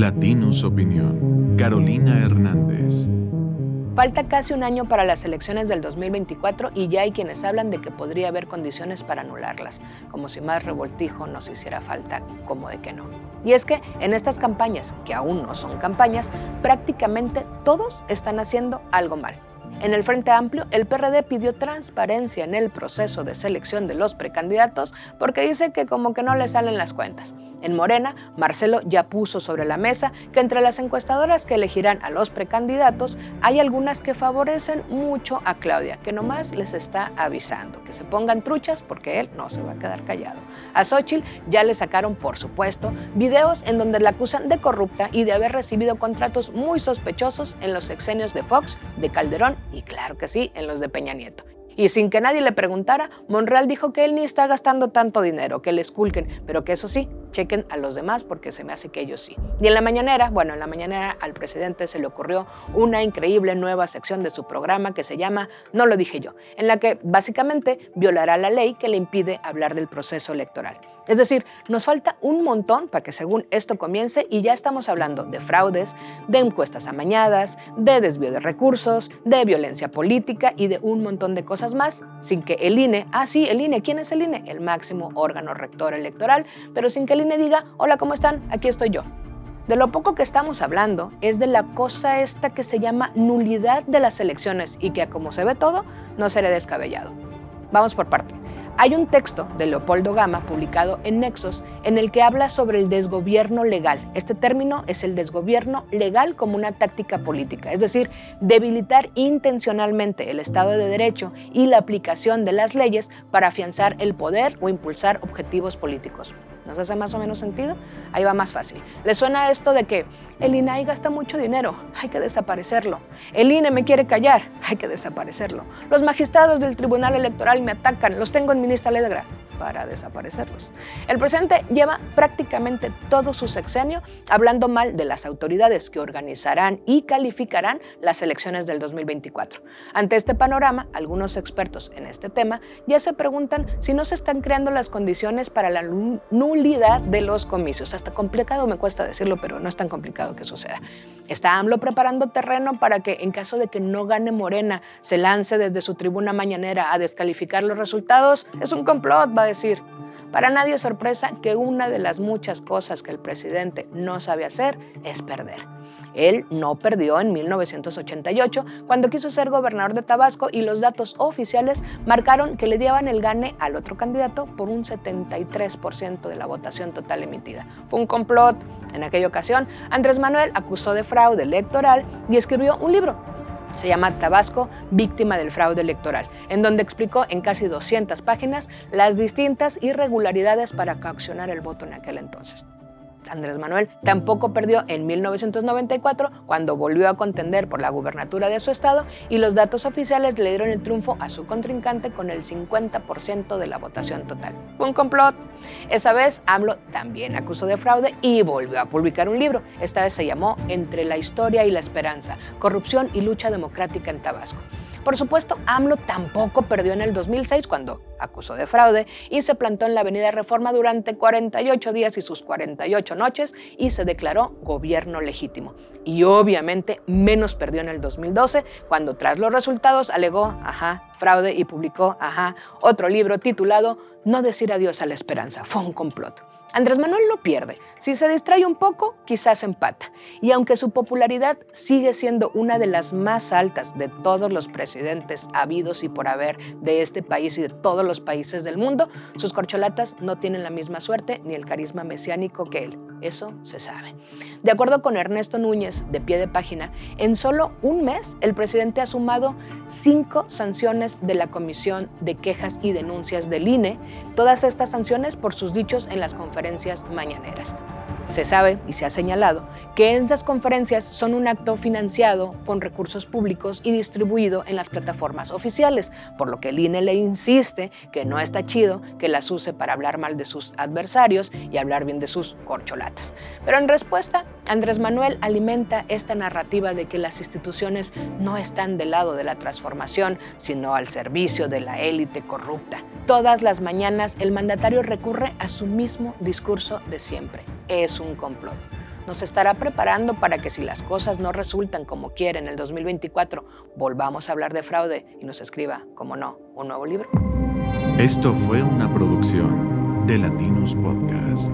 Latinus Opinión. Carolina Hernández. Falta casi un año para las elecciones del 2024 y ya hay quienes hablan de que podría haber condiciones para anularlas, como si más revoltijo nos hiciera falta, como de que no. Y es que en estas campañas, que aún no son campañas, prácticamente todos están haciendo algo mal. En el Frente Amplio, el PRD pidió transparencia en el proceso de selección de los precandidatos porque dice que como que no le salen las cuentas. En Morena, Marcelo ya puso sobre la mesa que entre las encuestadoras que elegirán a los precandidatos hay algunas que favorecen mucho a Claudia, que nomás les está avisando que se pongan truchas porque él no se va a quedar callado. A Xochitl ya le sacaron, por supuesto, videos en donde la acusan de corrupta y de haber recibido contratos muy sospechosos en los sexenios de Fox, de Calderón y claro que sí, en los de Peña Nieto. Y sin que nadie le preguntara, Monreal dijo que él ni está gastando tanto dinero, que le esculquen, pero que eso sí, chequen a los demás porque se me hace que ellos sí. Y en la mañanera, bueno, en la mañanera al presidente se le ocurrió una increíble nueva sección de su programa que se llama No lo dije yo, en la que básicamente violará la ley que le impide hablar del proceso electoral. Es decir, nos falta un montón para que según esto comience y ya estamos hablando de fraudes, de encuestas amañadas, de desvío de recursos, de violencia política y de un montón de cosas más, sin que el INE, ah sí, el INE, ¿quién es el INE? El máximo órgano rector electoral, pero sin que el INE diga, hola, ¿cómo están? Aquí estoy yo. De lo poco que estamos hablando es de la cosa esta que se llama nulidad de las elecciones y que como se ve todo, no será descabellado. Vamos por parte. Hay un texto de Leopoldo Gama publicado en Nexos en el que habla sobre el desgobierno legal. Este término es el desgobierno legal como una táctica política, es decir, debilitar intencionalmente el Estado de Derecho y la aplicación de las leyes para afianzar el poder o impulsar objetivos políticos. ¿Nos hace más o menos sentido? Ahí va más fácil. ¿Le suena esto de que el INAI gasta mucho dinero? Hay que desaparecerlo. El INE me quiere callar? Hay que desaparecerlo. Los magistrados del Tribunal Electoral me atacan, los tengo en mi lista para desaparecerlos. El presidente lleva prácticamente todo su sexenio hablando mal de las autoridades que organizarán y calificarán las elecciones del 2024. Ante este panorama, algunos expertos en este tema ya se preguntan si no se están creando las condiciones para la nulidad de los comicios. Hasta complicado me cuesta decirlo, pero no es tan complicado que suceda. Está AMLO preparando terreno para que en caso de que no gane Morena, se lance desde su tribuna mañanera a descalificar los resultados. Es un complot, va Para nadie es sorpresa que una de las muchas cosas que el presidente no sabe hacer es perder. Él no perdió en 1988 cuando quiso ser gobernador de Tabasco y los datos oficiales marcaron que le daban el gane al otro candidato por un 73% de la votación total emitida. Fue un complot. En aquella ocasión, Andrés Manuel acusó de fraude electoral y escribió un libro se llama Tabasco, víctima del fraude electoral, en donde explicó en casi 200 páginas las distintas irregularidades para coaccionar el voto en aquel entonces. Andrés Manuel tampoco perdió en 1994 cuando volvió a contender por la gubernatura de su estado y los datos oficiales le dieron el triunfo a su contrincante con el 50% de la votación total. un complot. Esa vez AMLO también acusó de fraude y volvió a publicar un libro. Esta vez se llamó Entre la historia y la esperanza, corrupción y lucha democrática en Tabasco. Por supuesto, AMLO tampoco perdió en el 2006 cuando acusó de fraude y se plantó en la Avenida Reforma durante 48 días y sus 48 noches y se declaró gobierno legítimo. Y obviamente menos perdió en el 2012 cuando tras los resultados alegó, ajá, fraude y publicó, ajá, otro libro titulado No decir adiós a la esperanza. Fue un complot. Andrés Manuel no pierde. Si se distrae un poco, quizás empata. Y aunque su popularidad sigue siendo una de las más altas de todos los presidentes habidos y por haber de este país y de todos los países del mundo, sus corcholatas no tienen la misma suerte ni el carisma mesiánico que él. Eso se sabe. De acuerdo con Ernesto Núñez, de pie de página, en solo un mes el presidente ha sumado cinco sanciones de la Comisión de Quejas y Denuncias del INE, todas estas sanciones por sus dichos en las conferencias mañaneras. Se sabe y se ha señalado que estas conferencias son un acto financiado con recursos públicos y distribuido en las plataformas oficiales, por lo que el INE le insiste que no está chido que las use para hablar mal de sus adversarios y hablar bien de sus corcholatas. Pero en respuesta, Andrés Manuel alimenta esta narrativa de que las instituciones no están del lado de la transformación, sino al servicio de la élite corrupta. Todas las mañanas el mandatario recurre a su mismo discurso de siempre. Es un complot. nos estará preparando para que si las cosas no resultan como quiere en el 2024, volvamos a hablar de fraude y nos escriba, como no, un nuevo libro. Esto fue una producción de Latinus Podcast.